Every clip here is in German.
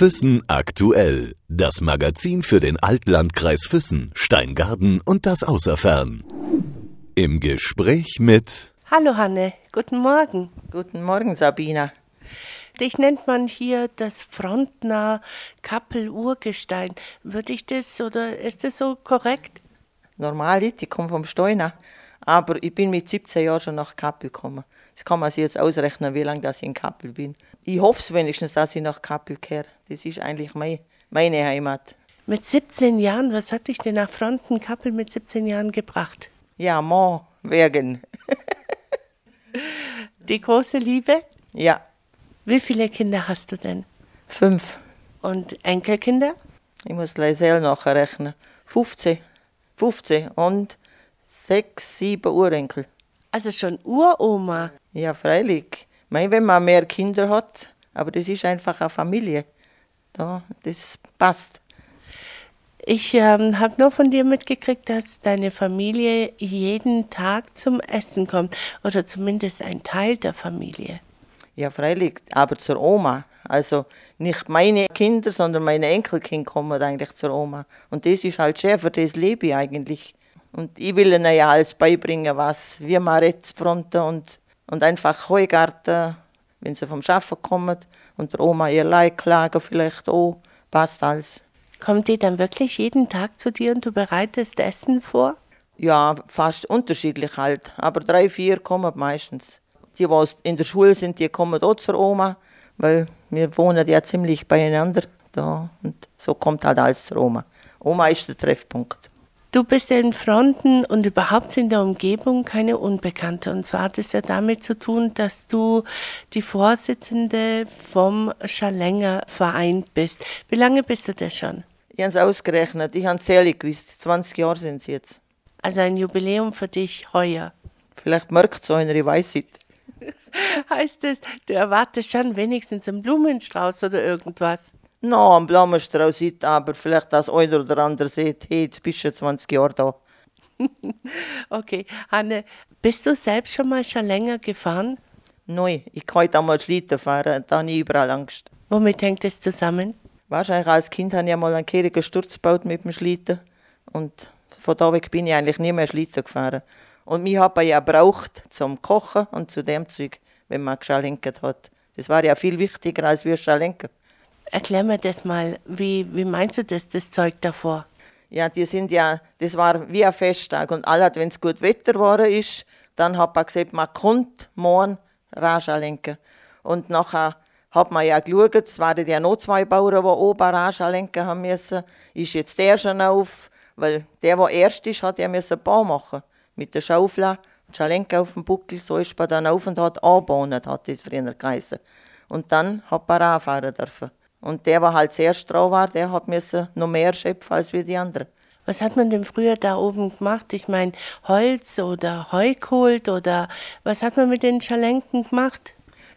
Füssen aktuell. Das Magazin für den Altlandkreis Füssen, Steingarten und das Außerfern. Im Gespräch mit Hallo Hanne, guten Morgen. Guten Morgen, Sabina. Dich nennt man hier das Frontner Kappel-Urgestein. Würde ich das oder ist das so korrekt? Normal nicht, ich komme vom Steuner. Aber ich bin mit 17 Jahren schon nach Kappel gekommen. Das kann man sich jetzt ausrechnen, wie lange ich in Kappel bin. Ich hoffe es wenigstens, dass ich nach Kappel kehre. Das ist eigentlich mein, meine Heimat. Mit 17 Jahren, was hat dich denn nach Fronten Kappel mit 17 Jahren gebracht? Ja, Mann, wegen. Die große Liebe? Ja, Wie viele Kinder hast du denn? fünf. Und Enkelkinder? Ich muss gleich selber nachrechnen. 15. 15 und sechs, sieben Urenkel. Also schon Uroma. Ja, freilich. Ich meine, wenn man mehr Kinder hat, aber das ist einfach eine Familie. Da, das passt. Ich ähm, habe nur von dir mitgekriegt, dass deine Familie jeden Tag zum Essen kommt. Oder zumindest ein Teil der Familie. Ja, freilich, aber zur Oma. Also nicht meine Kinder, sondern meine Enkelkinder kommen eigentlich zur Oma. Und das ist halt schön, für das lebe ich eigentlich. Und ich will ihnen ja alles beibringen, was wir Maretzfronten und, und einfach Heugarten, wenn sie vom Schaffen kommen und der Oma ihr Leid klagen vielleicht auch, passt alles. Kommt die dann wirklich jeden Tag zu dir und du bereitest Essen vor? Ja, fast unterschiedlich halt. Aber drei, vier kommen meistens. Die, die in der Schule sind, die kommen auch zur Oma, weil wir wohnen ja ziemlich beieinander da. Und so kommt halt alles zur Oma. Oma ist der Treffpunkt. Du bist in Fronten und überhaupt in der Umgebung keine Unbekannte. Und zwar hat es ja damit zu tun, dass du die Vorsitzende vom Schalenger Verein bist. Wie lange bist du das schon? Ich habe es ausgerechnet, ich habe es ehrlich gewusst. 20 Jahre sind es jetzt. Also ein Jubiläum für dich heuer. Vielleicht merkt es einer, ich weiß nicht. Heißt es, du erwartest schon wenigstens einen Blumenstrauß oder irgendwas? No, am Blumenstrauß nicht, aber vielleicht das einer oder andere sieht, hey, jetzt bist du schon 20 Jahre da. Okay, Hanne, bist du selbst schon mal schon länger gefahren? Nein, ich kann heute einmal Schlitten fahren, da habe ich überall Angst. Womit hängt es zusammen? Wahrscheinlich als Kind habe ich einmal einen kehrigen Sturz gebaut mit dem Schlitten. Und von da weg bin ich eigentlich nie mehr Schlitten gefahren. Und mich habe ich ja gebraucht zum Kochen und zu dem Zeug, wenn man geschalenkt hat. Das war ja viel wichtiger als wir schalenken. Erklär mir das mal. Wie, wie meinst du das, das Zeug davor? Ja, die sind ja, das war wie ein Festtag. Und alle, wenn es gut Wetter war, ist, dann hat man gesagt, man kommt morgen Raschallenken. Und nachher hat man ja geschaut, es waren ja noch zwei Bauern, die oben Raschallenken haben müssen. Ist jetzt der schon auf, weil der, der erst ist, hat ja müssen Bau machen. Mit der Schaufel, Schalenke auf dem Buckel, so ist man dann auf und hat angebahnt, hat das früher geheißen. Und dann hat man anfahren dürfen. Und der, der halt zuerst dran war, der hat müssen noch mehr schöpfen als wir die anderen. Was hat man denn früher da oben gemacht? Ich meine, Holz oder Heu geholt oder was hat man mit den Schalenken gemacht?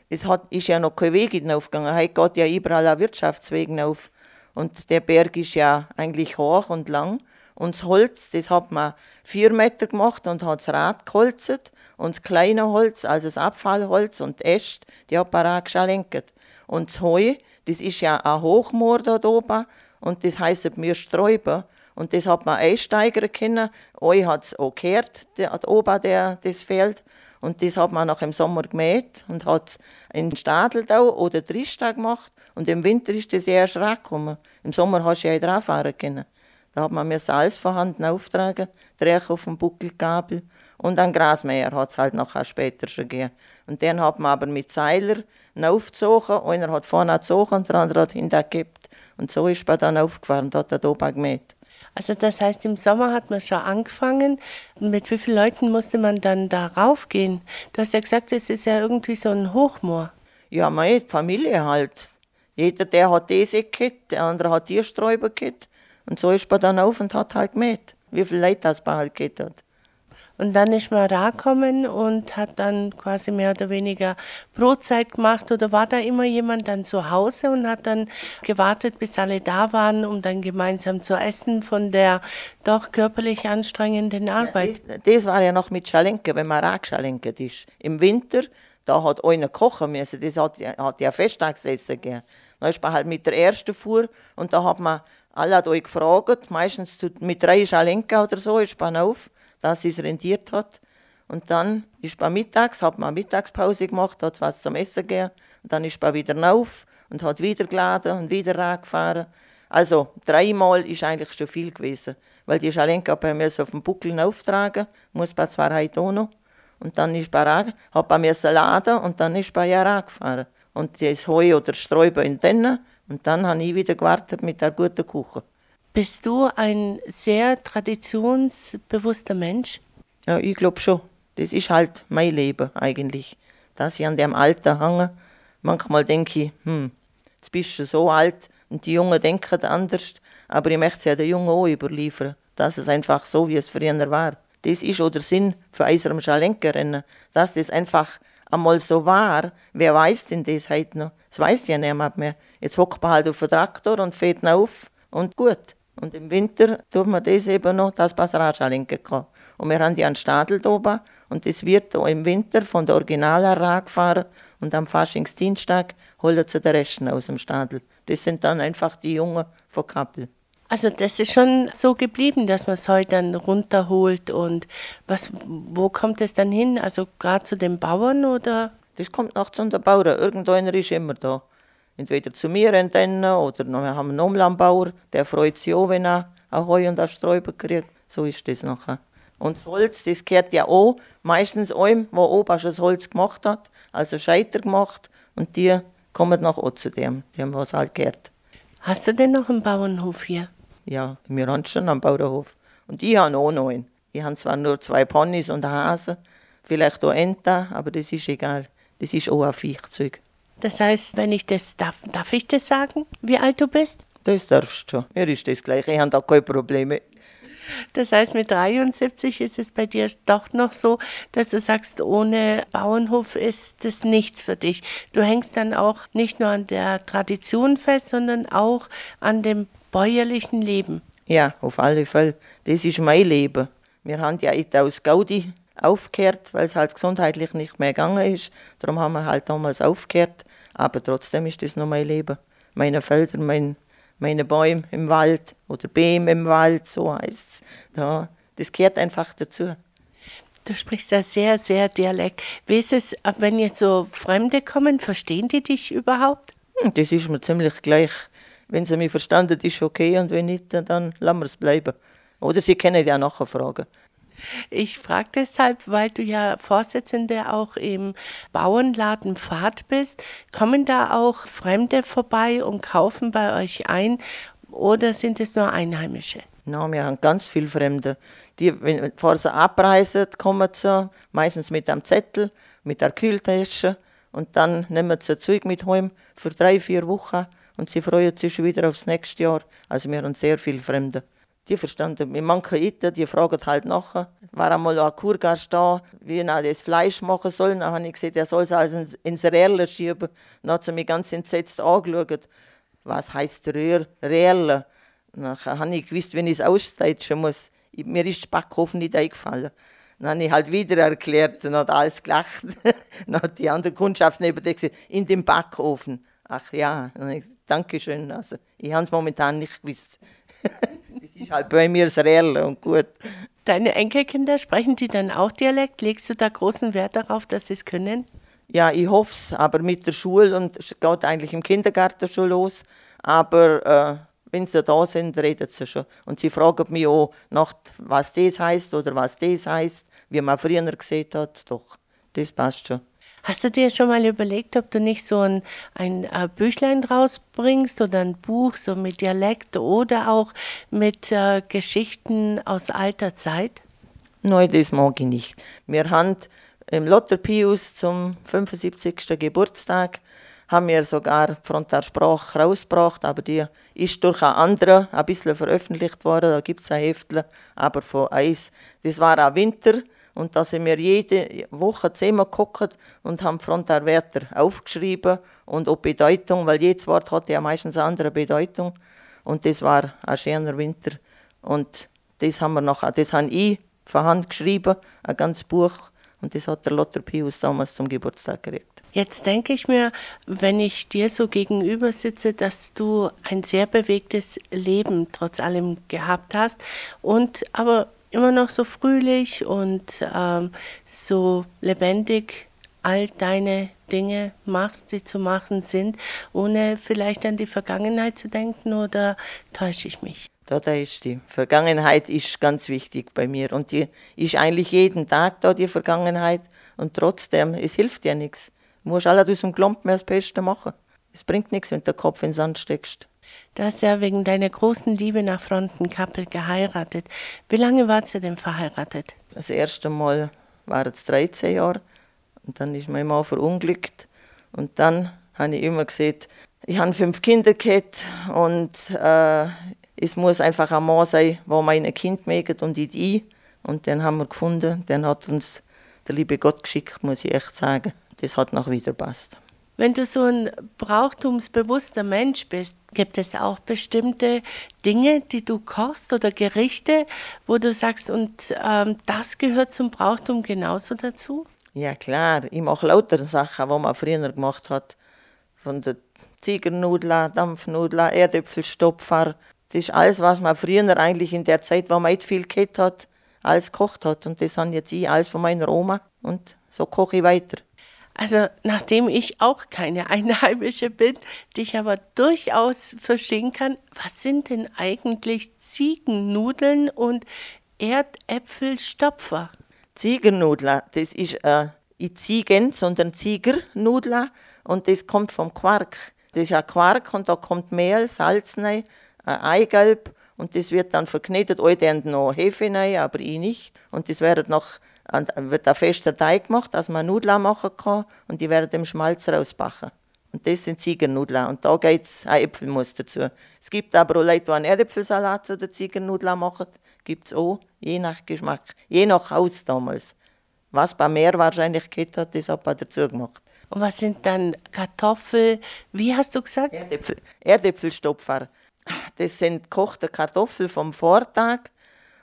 Es hat, ist ja noch kein Weg hinaufgegangen. Heute geht ja überall ein Wirtschaftsweg hinauf. Und der Berg ist ja eigentlich hoch und lang. Und das Holz, das hat man vier Meter gemacht und hat das Rad geholzt. Und das kleine Holz, also das Abfallholz und die Äste, die hat man auch geschalenkt. Und das Heu, das ist ja ein Hochmoor dort oben. Und das heisst mir Sträuber. Und das hat man einsteigern können. Heu hat es auch gehört, der, oben der, das Feld. Und das hat man nach im Sommer gemäht und hat in Stadeldau oder Trista gemacht. Und im Winter ist das erst rausgekommen. Im Sommer hast du ja drauf fahren können. Da hat man mir alles vorhanden auftragen, Dreh auf dem Buckelkabel und ein Grasmäher hat es halt nachher später schon gegeben. Und den hat man aber mit Seiler aufgezogen, einer hat vorne gezogen und der andere hat hinten gekippt. Und so ist man dann aufgefahren und hat da oben gemäht. Also das heißt, im Sommer hat man schon angefangen. Mit wie vielen Leuten musste man dann da raufgehen? Du hast ja gesagt, es ist ja irgendwie so ein Hochmoor. Ja, meine Familie halt. Jeder, der hat diese gehabt, der andere hat die Sträuber gehabt. Und so ist man dann auf und hat halt gemäht. Wie viele Leute das man halt gehabt hat. Und dann ist man rausgekommen und hat dann quasi mehr oder weniger Brotzeit gemacht. Oder war da immer jemand dann zu Hause und hat dann gewartet, bis alle da waren, um dann gemeinsam zu essen von der doch körperlich anstrengenden Arbeit? Das, das war ja noch mit Schalenken, wenn man angeschalenkt ist. Im Winter, da hat einer kochen müssen, das hat, hat ja Festtagsessen gegeben. Dann ist man halt mit der ersten Fuhr und da hat man alle hat euch gefragt, meistens mit drei Schalenka oder so, ist man auf, dass es rendiert hat. Und dann ist man mittags, hat man Mittagspause gemacht, hat was zum Essen gegeben. Und dann ist man wieder auf und hat wieder geladen und wieder rangefahren. Also dreimal ist eigentlich schon viel gewesen. Weil die Schalenka bei mir auf dem Buckel auftragen, muss man zwar heute auch noch. Und dann ist ran, hat man müssen laden und dann ist man ja rangefahren. Und das Heu oder Sträuber in denen. Und dann habe ich wieder gewartet mit der guten Kuchen. Bist du ein sehr traditionsbewusster Mensch? Ja, ich glaube schon. Das ist halt mein Leben eigentlich. Dass ich an dem Alter hänge. Manchmal denke ich, hm, jetzt bist du so alt und die Jungen denken anders. Aber ich möchte es ja den Jungen auch überliefern, dass es einfach so, wie es früher war. Das ist auch der Sinn für unserem Schalenkerrennen, dass das einfach einmal so war. Wer weiß denn das heute noch? Das weiß ja niemand mehr. Jetzt hockt man halt auf den Traktor und fährt ihn auf und gut. Und im Winter tut man das eben noch, das Radschallenken kann. Und wir haben die an Stadel oben und das wird im Winter von der Original gefahren und am Faschingsdienstag holen sie den Resten aus dem Stadel. Das sind dann einfach die Jungen von Kappel. Also das ist schon so geblieben, dass man es heute dann runterholt und was, wo kommt es dann hin? Also gerade zu den Bauern oder? Das kommt noch zu den Bauern. Irgendeiner ist immer da. Entweder zu mir dann oder wir haben einen Umlandbauer, der freut sich auch, wenn er ein Heu und ein Sträuber kriegt. So ist das nachher. Und das Holz, das gehört ja auch meistens einem, der oben schon das Holz gemacht hat, also Scheiter gemacht. Und die kommen noch auch zu dem, dem was halt gehört. Hast du denn noch einen Bauernhof hier? Ja, wir haben schon einen Bauernhof. Und ich habe auch noch einen. Ich habe zwar nur zwei Ponys und einen Hase, vielleicht auch Ente, aber das ist egal. Das ist auch ein Viechzeug. Das heißt, wenn ich das darf, darf ich das sagen, wie alt du bist? Das darfst du schon. Mir ist das gleich. Ich habe da keine Probleme. Das heißt, mit 73 ist es bei dir doch noch so, dass du sagst, ohne Bauernhof ist das nichts für dich. Du hängst dann auch nicht nur an der Tradition fest, sondern auch an dem bäuerlichen Leben. Ja, auf alle Fälle. Das ist mein Leben. Wir haben ja aus Gaudi aufgehört, weil es halt gesundheitlich nicht mehr gegangen ist. Darum haben wir halt damals aufgehört. Aber trotzdem ist das noch mein Leben. Meine Felder, mein meine Bäume im Wald oder Bäume im Wald, so heißt es. Ja, das gehört einfach dazu. Du sprichst da sehr, sehr Dialekt. Wie ist es, wenn jetzt so Fremde kommen, verstehen die dich überhaupt? Hm, das ist mir ziemlich gleich. Wenn sie mich verstanden, ist okay und wenn nicht, dann lassen wir es bleiben. Oder sie können ja nachher fragen. Ich frage deshalb, weil du ja Vorsitzende auch im Bauernladen Pfad bist. Kommen da auch Fremde vorbei und kaufen bei euch ein oder sind es nur Einheimische? Nein, wir haben ganz viele Fremde. Die, wenn, bevor sie abreisen, kommen sie meistens mit einem Zettel, mit der Kühltasche und dann nehmen sie Zeug mit heim für drei, vier Wochen und sie freuen sich schon wieder aufs nächste Jahr. Also wir haben sehr viele Fremde die verstanden mit manchen Itten, die fragen halt nachher. War einmal ein Kurgast da, wie er das Fleisch machen soll. Dann habe ich gesagt, er soll es also ins Röhrle schieben. Dann hat sie mich ganz entsetzt angeschaut. Was heisst Röhr? Röhrle? Dann habe ich gewusst, wenn ich es ausdeutschen muss. Mir ist der Backofen nicht eingefallen. Dann habe ich halt wieder erklärt und hat alles gelacht. dann hat die andere Kundschaft neben dir gesagt, in dem Backofen. Ach ja, danke schön. Also, ich habe es momentan nicht gewusst. ist halt bei mir das Reelle und gut. Deine Enkelkinder, sprechen die dann auch Dialekt? Legst du da großen Wert darauf, dass sie es können? Ja, ich hoffe es, aber mit der Schule und es geht eigentlich im Kindergarten schon los. Aber äh, wenn sie da sind, reden sie schon. Und sie fragen mich auch nach, was das heißt oder was das heißt, wie man früher gesehen hat. Doch, das passt schon. Hast du dir schon mal überlegt, ob du nicht so ein, ein äh, Büchlein draus bringst oder ein Buch so mit Dialekt oder auch mit äh, Geschichten aus alter Zeit? Nein, das mag ich nicht. Wir haben im Lotter Pius zum 75. Geburtstag haben wir sogar Frontalsprache rausgebracht, aber die ist durch einen anderen ein bisschen veröffentlicht worden. Da gibt es ein Heftchen, aber von Eis. Das war auch Winter und da sind wir jede Woche zehnmal geguckt und haben Frontalwörter aufgeschrieben und auch Bedeutung, weil jedes Wort hat ja meistens eine andere Bedeutung. Und das war ein schöner Winter. Und das haben wir noch, das habe ich von Hand geschrieben, ein ganzes Buch. Und das hat der Lothar Pius damals zum Geburtstag gekriegt. Jetzt denke ich mir, wenn ich dir so gegenüber sitze, dass du ein sehr bewegtes Leben trotz allem gehabt hast und aber immer noch so fröhlich und ähm, so lebendig all deine Dinge machst, die zu machen sind, ohne vielleicht an die Vergangenheit zu denken oder täusche ich mich? Da, da ist die Vergangenheit ist ganz wichtig bei mir und die ist eigentlich jeden Tag da, die Vergangenheit und trotzdem, es hilft dir nichts. Du musst alle aus dem Klumpen das Beste machen. Es bringt nichts, wenn du den Kopf in den Sand steckst. Du hast ja wegen deiner großen Liebe nach Frontenkappel geheiratet. Wie lange wart ihr denn verheiratet? Das erste Mal waren es 13 Jahre und dann ist mein Mann verunglückt. Und dann habe ich immer gesagt, ich habe fünf Kinder gehabt und äh, es muss einfach ein Mann sein, der meine Kind mögt und nicht ich. Und den haben wir gefunden. Den hat uns der liebe Gott geschickt, muss ich echt sagen. Das hat noch wieder passt. Wenn du so ein brauchtumsbewusster Mensch bist, gibt es auch bestimmte Dinge, die du kochst oder Gerichte, wo du sagst, und ähm, das gehört zum Brauchtum genauso dazu? Ja klar, ich mache lauter Sachen, die man früher gemacht hat. Von der Ziegernudler, Dampfnudler, Erdäpfelstopfer. Das ist alles, was man früher eigentlich in der Zeit, wo man nicht viel gehabt hat, alles gekocht hat. Und das haben jetzt ich alles von meiner Oma. Und so koche ich weiter. Also nachdem ich auch keine Einheimische bin, dich aber durchaus verstehen kann, was sind denn eigentlich Ziegennudeln und Erdäpfelstopfer? Ziegernudler, das ist äh, nicht Ziegen, sondern Ziegernudler und das kommt vom Quark. Das ist ein Quark und da kommt Mehl, Salz rein, ein Eigelb und das wird dann verknetet. Alle noch Hefe rein, aber ich nicht. Und das wird noch wird ein fester Teig gemacht, dass man Nudeln machen kann und die werden im Schmalz rausbacken. Und das sind Ziegernudeln. Und da geht es ein Äpfelmus dazu. Es gibt aber auch Leute, die einen Erdäpfelsalat zu den Ziegernudeln machen. Gibt es auch, je nach Geschmack, je nach Haus damals. Was bei mehr wahrscheinlich geht hat, das hat man dazu gemacht. Und was sind dann Kartoffeln? Wie hast du gesagt? Erdäpfel, Erdäpfelstopfer. Das sind gekochte Kartoffeln vom Vortag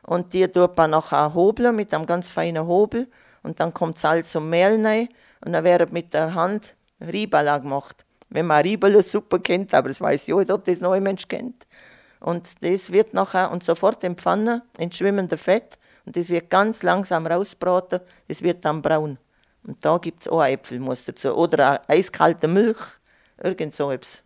und die tut man nachher hobeln mit einem ganz feinen Hobel und dann kommt Salz und Mehl rein und dann wird mit der Hand Ribala gemacht. Wenn man Ribala super kennt, aber das weiß ich nicht, ob das noch ein Mensch kennt. Und das wird nachher und sofort in Pfanne, in schwimmendem Fett und das wird ganz langsam rausbraten, das wird dann braun. Und da gibt es auch Äpfelmus dazu oder eiskalte Milch, irgend so etwas.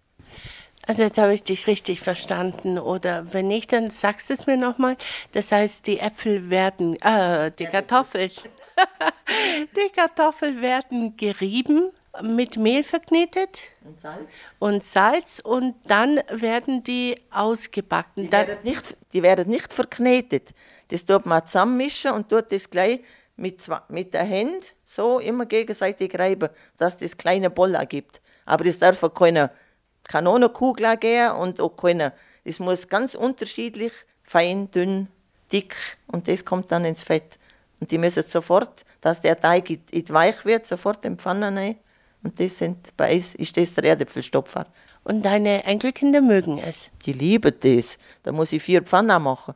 Also jetzt habe ich dich richtig verstanden. Oder wenn nicht, dann sagst du es mir nochmal. Das heißt, die Äpfel werden, äh, die Kartoffeln, die Kartoffeln werden gerieben, mit Mehl verknetet und Salz. und Salz und dann werden die ausgebacken. Die werden nicht, die werden nicht verknetet. Das tut man zusammenmischen und tut das gleich mit, mit der Hand so immer gegenseitig reiben, dass das kleine Boller gibt. Aber das darf keine Kanonenkugel geben und auch keine. Es muss ganz unterschiedlich, fein, dünn, dick und das kommt dann ins Fett. Und die müssen sofort, dass der Teig it, weich wird, sofort in die Pfanne rein. Und das sind, bei uns ist das der Erdäpfelstopfer. Und deine Enkelkinder mögen es? Die lieben das. Da muss ich vier Pfannen machen.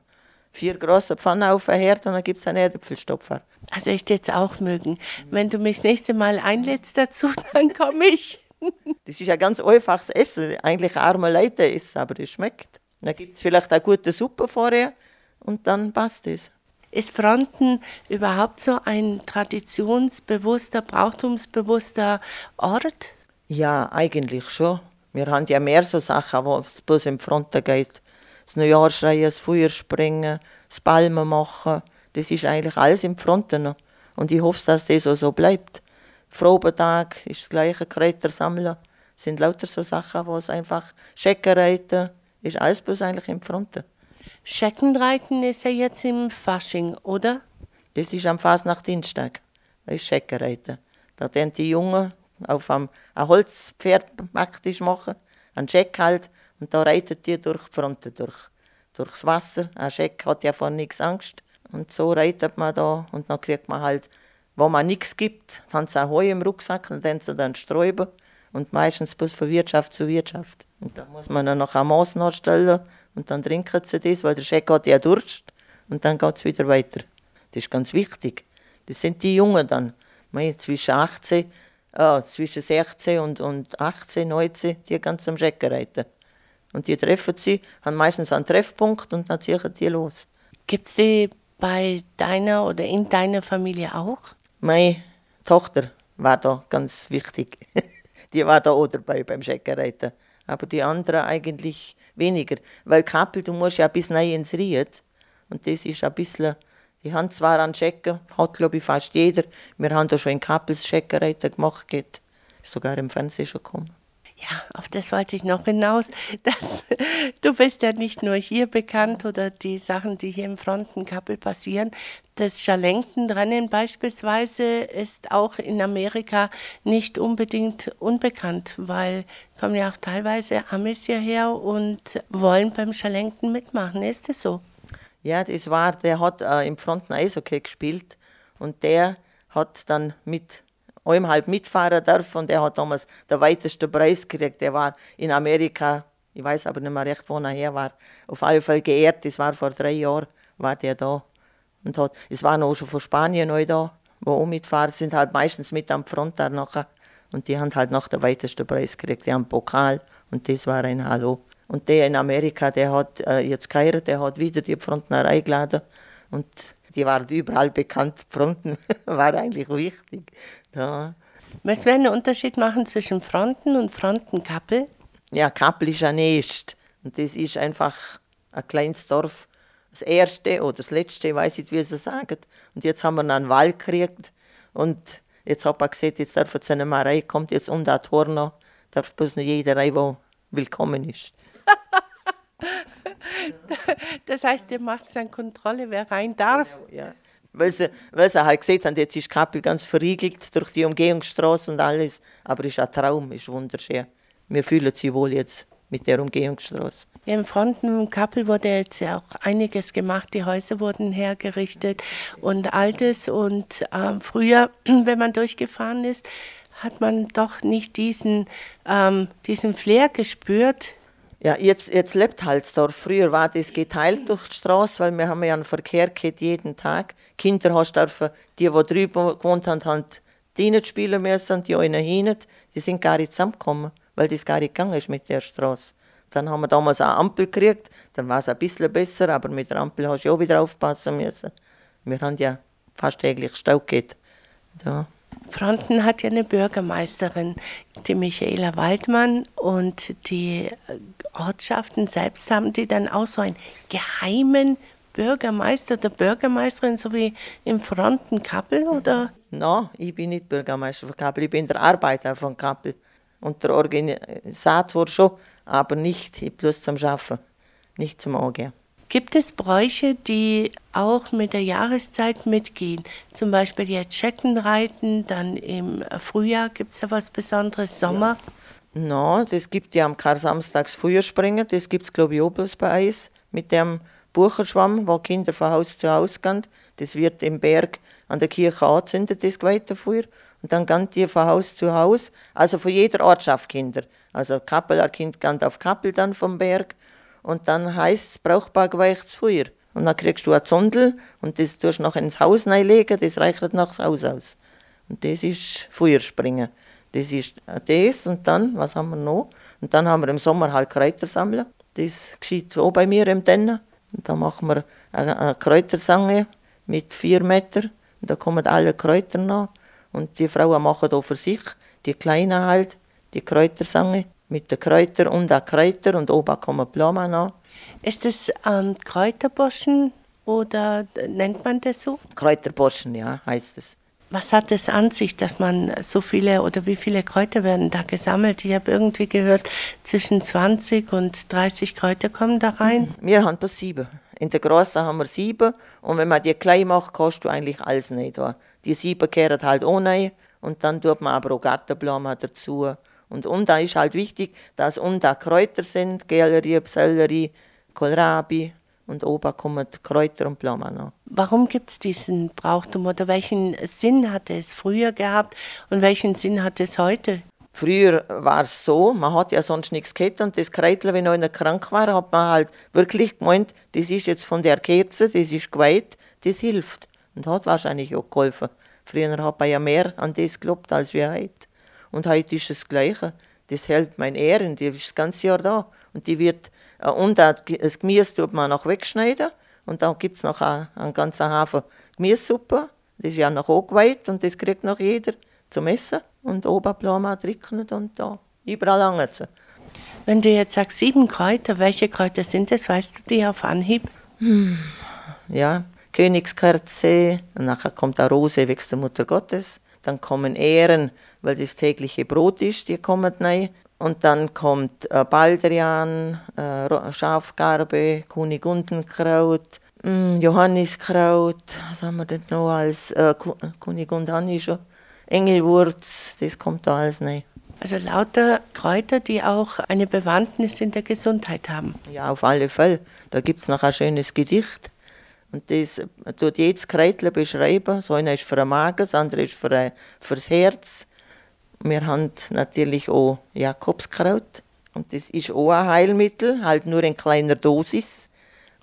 Vier große Pfannen auf den Herd und dann gibt es einen Erdäpfelstopfer. Also ich jetzt auch mögen. Wenn du mich das nächste Mal einlädst dazu, dann komme ich. Das ist ein ganz einfaches Essen, eigentlich arme Leute essen, aber das schmeckt. Dann gibt es vielleicht eine gute Suppe vorher und dann passt es. Ist Fronten überhaupt so ein traditionsbewusster, brauchtumsbewusster Ort? Ja, eigentlich schon. Wir haben ja mehr so Sachen, wo es bloß im Fronten geht. Das Neujahrschreien, das Feuerspringen, das Palmen machen, das ist eigentlich alles im Fronten noch. Und ich hoffe, dass das auch so bleibt. Frobentag ist das gleiche, Kräuter sammeln. Das sind lauter so Sachen, wo es einfach Scheckenreiten ist alles bloß eigentlich im Fronten. Scheckenreiten ist ja jetzt im Fasching, oder? Das ist am Fasnacht-Dienstag. Das ist Scheckenreiten. Da werden die Jungen auf einem ein Holzpferd praktisch machen, einen Scheck halt, und da reitet die durch die Fronten durch. Durchs Wasser. Ein Scheck hat ja vor nichts Angst. Und so reitet man da und dann kriegt man halt wo man nichts gibt, haben sie Heu im Rucksack und dann sie dann sträuben. Und meistens bloß von Wirtschaft zu Wirtschaft. Und da muss man dann noch ein Maß nachstellen und dann trinken sie das, weil der Scheck hat ja Durst. Und dann geht es wieder weiter. Das ist ganz wichtig. Das sind die Jungen dann. Mei, zwischen 18, äh, zwischen 16 und, und 18, 19, die ganz am Schecken reiten. Und die treffen sie, haben meistens einen Treffpunkt und dann ziehen die los. Gibt es die bei deiner oder in deiner Familie auch? Meine Tochter war da ganz wichtig. die war da auch dabei beim Scheckenreiten. Aber die anderen eigentlich weniger. Weil Kappel, du musst ja bis rein ins Ried. Und das ist ein bisschen, die haben zwar an Schecken, hat glaube ich fast jeder. Wir haben da schon in Kappels Scheckenreiten gemacht, geht sogar im Fernsehen schon gekommen. Ja, auf das wollte ich noch hinaus. Dass, du bist ja nicht nur hier bekannt oder die Sachen, die hier im Frontenkappel passieren. Das Scharlenkenrennen beispielsweise ist auch in Amerika nicht unbedingt unbekannt, weil kommen ja auch teilweise Amis hierher und wollen beim Scharlenken mitmachen. Ist das so? Ja, das war, der hat äh, im Fronten Eishockey gespielt und der hat dann mit halt mitfahren dürfen und er hat damals den weitesten Preis gekriegt. Der war in Amerika, ich weiß aber nicht mehr recht, wo er her war, auf alle Fälle geehrt. Das war vor drei Jahren, war der da. Und hat, es waren auch schon von Spanien neu da, wo auch mitfahren, sind halt meistens mit am Front da nachher. Und die haben halt noch den weitesten Preis gekriegt. Die haben Pokal und das war ein Hallo. Und der in Amerika, der hat äh, jetzt geheiratet, der hat wieder die Frontner eingeladen. Und die waren überall bekannt. Fronten war eigentlich wichtig. Ja. Was wäre ein Unterschied machen zwischen Fronten und Frontenkappel? Ja, Kappel ist ein Nest. Und das ist einfach ein kleines Dorf. Das erste oder das letzte, ich weiß nicht, wie sie sagen. Und jetzt haben wir einen Wald gekriegt. Und jetzt habe ich gesagt, jetzt darf jetzt eine mehr rein, kommt jetzt um das Tor noch, darf bloß noch jeder rein, der willkommen ist. Das heißt, ihr macht dann Kontrolle, wer rein darf? Ja, ja weil sie, weil sie halt gesehen haben, jetzt ist Kappel ganz verriegelt durch die Umgehungsstraße und alles. Aber es ist ein Traum, ist wunderschön. Wir fühlen uns wohl jetzt mit der Umgehungsstraße. Ja, Im Fronten im Kappel wurde jetzt ja auch einiges gemacht. Die Häuser wurden hergerichtet und altes. Und äh, früher, wenn man durchgefahren ist, hat man doch nicht diesen, ähm, diesen Flair gespürt, ja, jetzt, jetzt lebt Halsdorf. Früher war das geteilt durch die Straße, weil wir haben ja einen Verkehr gehabt jeden Tag. Kinder hast dürfen, die, die drüben gewohnt haben, haben die nicht spielen müssen, die einen hin, die sind gar nicht zusammengekommen, weil das gar nicht gegangen ist mit der Straße. Dann haben wir damals eine Ampel gekriegt, dann war es ein bisschen besser, aber mit der Ampel hast du auch wieder aufpassen müssen. Wir haben ja fast täglich Stau gehabt. Ja. Fronten hat ja eine Bürgermeisterin, die Michaela Waldmann, und die Ortschaften selbst haben die dann auch so einen geheimen Bürgermeister der Bürgermeisterin, so wie im Fronten Kappel, oder? Nein, ich bin nicht Bürgermeister von Kappel, ich bin der Arbeiter von Kappel und der Organisator schon, aber nicht bloß zum Schaffen, nicht zum Angehen. Gibt es Bräuche, die auch mit der Jahreszeit mitgehen? Zum Beispiel jetzt Scheckenreiten, dann im Frühjahr gibt es ja was Besonderes, Sommer? Ja. No, das gibt ja am Kar-Samstags Feuerspringen, das gibt es glaube ich bloß bei uns, mit dem Bucherschwamm, wo Kinder von Haus zu Haus gehen. Das wird im Berg an der Kirche angezündet, das Feuer. Und dann gehen die von Haus zu Haus, also von jeder Ortschaft Kinder. Also Kappeler Kind gehen auf Kappel dann vom Berg und dann heißt es brauchbar geweichtes Feuer. Und dann kriegst du ein Zondel und das tust du noch ins Haus legen, das reicht nach das Haus aus. Und das ist Feuerspringen. Das ist das und dann, was haben wir noch? Und dann haben wir im Sommer halt Kräuter sammeln. Das geschieht auch bei mir im Tennen. Und dann machen wir eine Kräutersange mit vier Metern. Und da kommen alle Kräuter nach. Und die Frauen machen da für sich, die Kleinen halt, die Kräutersange mit den Kräutern und auch Kräuter und oben kommen Blumen an. Ist das ähm, Kräuterboschen oder nennt man das so? Kräuterboschen, ja, heißt es. Was hat es an sich, dass man so viele oder wie viele Kräuter werden da gesammelt? Ich habe irgendwie gehört, zwischen 20 und 30 Kräuter kommen da rein. Wir haben das sieben. In der Großen haben wir sieben und wenn man die klein macht, kostet du eigentlich alles nicht. Die sieben kehren halt ohne und dann tut man aber auch Gartenblumen dazu und unten ist halt wichtig, dass unten Kräuter sind, Gelerie, Sellerie, Kohlrabi und oben kommen Kräuter und Blumen noch. Warum gibt es diesen Brauchtum oder welchen Sinn hatte es früher gehabt und welchen Sinn hat es heute? Früher war es so, man hat ja sonst nichts gehabt und das Kreitel, wenn einer krank war, hat man halt wirklich gemeint, das ist jetzt von der Kerze, das ist geweiht, das hilft. Und hat wahrscheinlich auch geholfen Früher hat man ja mehr an das geglaubt als wir heute. Und heute ist es das Gleiche. Das hält mein Ehren, die ist das ganze Jahr da. Und die wird, äh, und das Gemüse tut man noch wegschneiden. Und dann gibt es noch einen ganzen Haufen Gemüsesuppe. Das ist ja noch angeweiht und das kriegt noch jeder zum Essen. Und oben bleiben wir tricknet und da. Überall sie. Wenn du jetzt sagst sieben Kräuter, welche Kräuter sind das? Weißt du die auf Anhieb? Hm. Ja, Königskerze, und nachher kommt eine Rose wächst der Mutter Gottes. Dann kommen Ehren, weil das tägliche Brot ist, die kommen rein. Und dann kommt äh, Baldrian, äh, Schafgarbe, Kunigundenkraut, mh, hm, Johanniskraut, was haben wir denn noch als äh, Kunigund habe ich schon, Engelwurz, das kommt da alles rein. Also lauter Kräuter, die auch eine Bewandtnis in der Gesundheit haben. Ja, auf alle Fälle. Da gibt es noch ein schönes Gedicht. Und das tut jedes Kräutler beschreiben. Das eine ist für den Magen, das andere ist für, das Herz. Wir haben natürlich auch Jakobskraut. Und das ist auch ein Heilmittel, halt nur in kleiner Dosis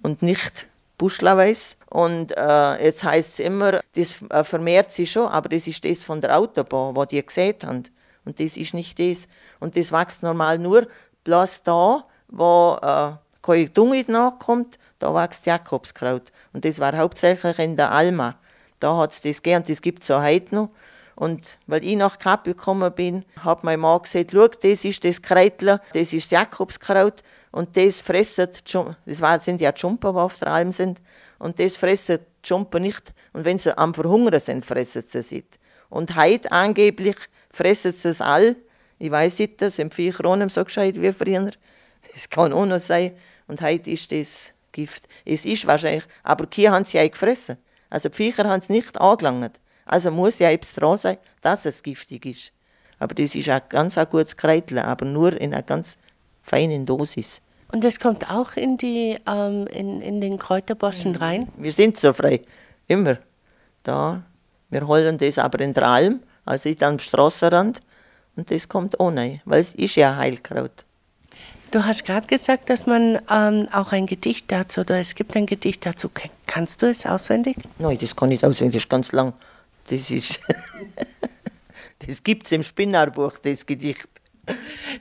und nicht buschlaweis. Und äh, jetzt heißt es immer, das äh, vermehrt sich schon, aber das ist das von der Autobahn, wo die gesehen haben. Und das ist nicht das. Und das wächst normal nur bloß da, wo äh, keine Dunge nachkommt, da wächst Jakobskraut. Und das war hauptsächlich in der Alma. Da hat es das und das gibt es auch heute noch. Und weil ich nach Kappel gekommen bin, hat mein Mann gesagt, schau, das ist das Kreitler, das ist Jakobskraut und das fressen, das sind ja Jumper, die auf der Alm sind, und das fressen die Jumper nicht. Und wenn sie am Verhungern sind, fressen sie es. Und heute angeblich fressen sie es all. Ich weiß nicht, das sind vier Kronen so gescheit wie früher. Das kann auch noch sein. Und heute ist das Gift. Es ist wahrscheinlich, aber hier haben sie ja gefressen. Also die Viecher haben es nicht angelangt. Also muss ja etwas dran sein, dass es giftig ist. Aber das ist ein ganz ein gutes Kreitel, aber nur in einer ganz feinen Dosis. Und das kommt auch in, die, ähm, in, in den Kräuterboschen mhm. rein? Wir sind so frei, immer. Da. Wir holen das aber in der Alm, also ich am Strassenrand, und das kommt auch rein, weil es ist ja Heilkraut. Du hast gerade gesagt, dass man ähm, auch ein Gedicht dazu, oder es gibt ein Gedicht dazu. Kannst du es auswendig? Nein, das kann ich nicht auswendig, das ist ganz lang. Das ist. das gibt es im Spinnerbuch, das Gedicht.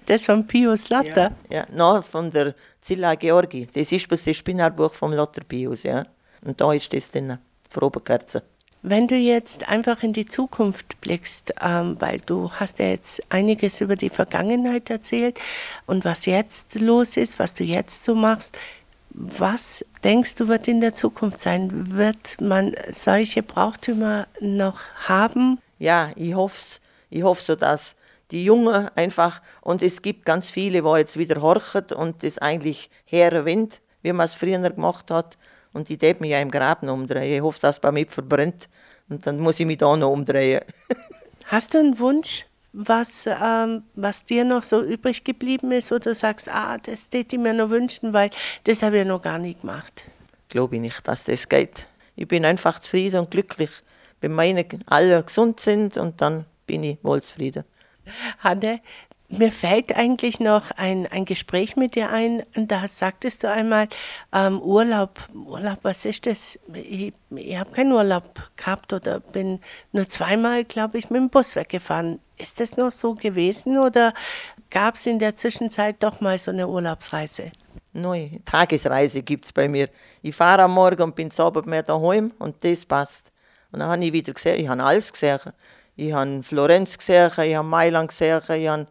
Das von Pius Lotter? Ja, ja no, von der Zilla Georgi. Das ist das Spinnerbuch vom Lotter Pius, ja. Und da ist das drin, Frau Oberkerze. Wenn du jetzt einfach in die Zukunft blickst, ähm, weil du hast ja jetzt einiges über die Vergangenheit erzählt und was jetzt los ist, was du jetzt so machst, was denkst du wird in der Zukunft sein? Wird man solche Brauchtümer noch haben? Ja, ich hoffe Ich hoffe so, dass die Jungen einfach, und es gibt ganz viele, die jetzt wieder horchen und das eigentlich her Wind, wie man es früher gemacht hat. Und ich darf mich ja im Graben umdrehen. Ich hoffe, dass es bei mir verbrennt. Und dann muss ich mich da noch umdrehen. Hast du einen Wunsch, was, ähm, was dir noch so übrig geblieben ist, wo du sagst, ah, das hätte ich mir noch wünschen, weil das habe ich noch gar nicht gemacht? Glaube ich nicht, dass das geht. Ich bin einfach zufrieden und glücklich, wenn meine alle gesund sind und dann bin ich wohl zufrieden. Hanne, mir fällt eigentlich noch ein, ein Gespräch mit dir ein. Da sagtest du einmal, ähm, Urlaub, Urlaub, was ist das? Ich, ich habe keinen Urlaub gehabt oder bin nur zweimal, glaube ich, mit dem Bus weggefahren. Ist das noch so gewesen oder gab es in der Zwischenzeit doch mal so eine Urlaubsreise? Nein, Tagesreise gibt es bei mir. Ich fahre am Morgen und bin Abend mehr daheim und das passt. Und dann habe ich wieder gesehen, ich habe alles gesehen. Ich habe Florenz gesehen, ich habe Mailand gesehen, ich habe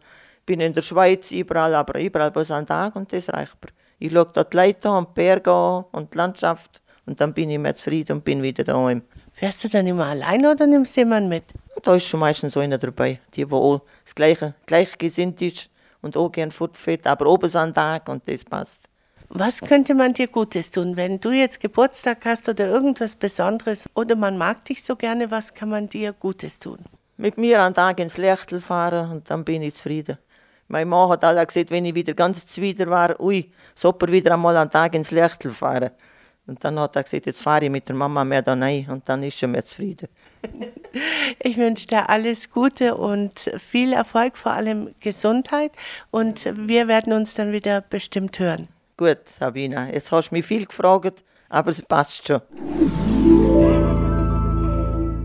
bin in der Schweiz, überall, aber überall bloß einen Tag und das reicht mir. Ich schaue dort die Leute an, die Berge an und die Landschaft und dann bin ich mehr zufrieden und bin wieder daheim. Fährst du dann immer allein oder nimmst du jemanden mit? Da ist schon meistens so einer dabei, die wo auch das gleiche, gleich gesinnt ist und auch gern fortfährt, aber oben an Tag und das passt. Was könnte man dir Gutes tun, wenn du jetzt Geburtstag hast oder irgendwas Besonderes oder man mag dich so gerne, was kann man dir Gutes tun? Mit mir einen Tag ins Lechtel fahren und dann bin ich zufrieden. Mein Mann hat alle gesagt, wenn ich wieder ganz zwider war, ui, sollte er wieder einmal einen Tag ins Lichtel fahren. Und dann hat er gesagt, jetzt fahre ich mit der Mama mehr da rein und dann ist er mehr zufrieden. Ich wünsche dir alles Gute und viel Erfolg, vor allem Gesundheit und wir werden uns dann wieder bestimmt hören. Gut, Sabina, jetzt hast du mich viel gefragt, aber es passt schon.